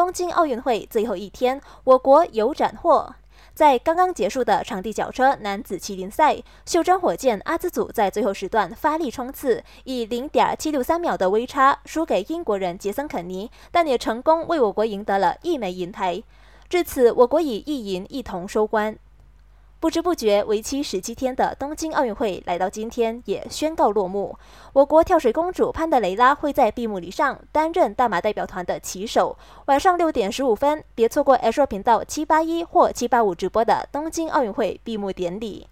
东京奥运会最后一天，我国有斩获。在刚刚结束的场地脚车男子麒麟赛，袖珍火箭阿兹祖在最后时段发力冲刺，以零点七六三秒的微差输给英国人杰森肯尼，但也成功为我国赢得了一枚银牌。至此，我国以一银一铜收官。不知不觉，为期十七天的东京奥运会来到今天也宣告落幕。我国跳水公主潘德雷拉会在闭幕礼上担任大马代表团的旗手。晚上六点十五分，别错过 H 频道七八一或七八五直播的东京奥运会闭幕典礼。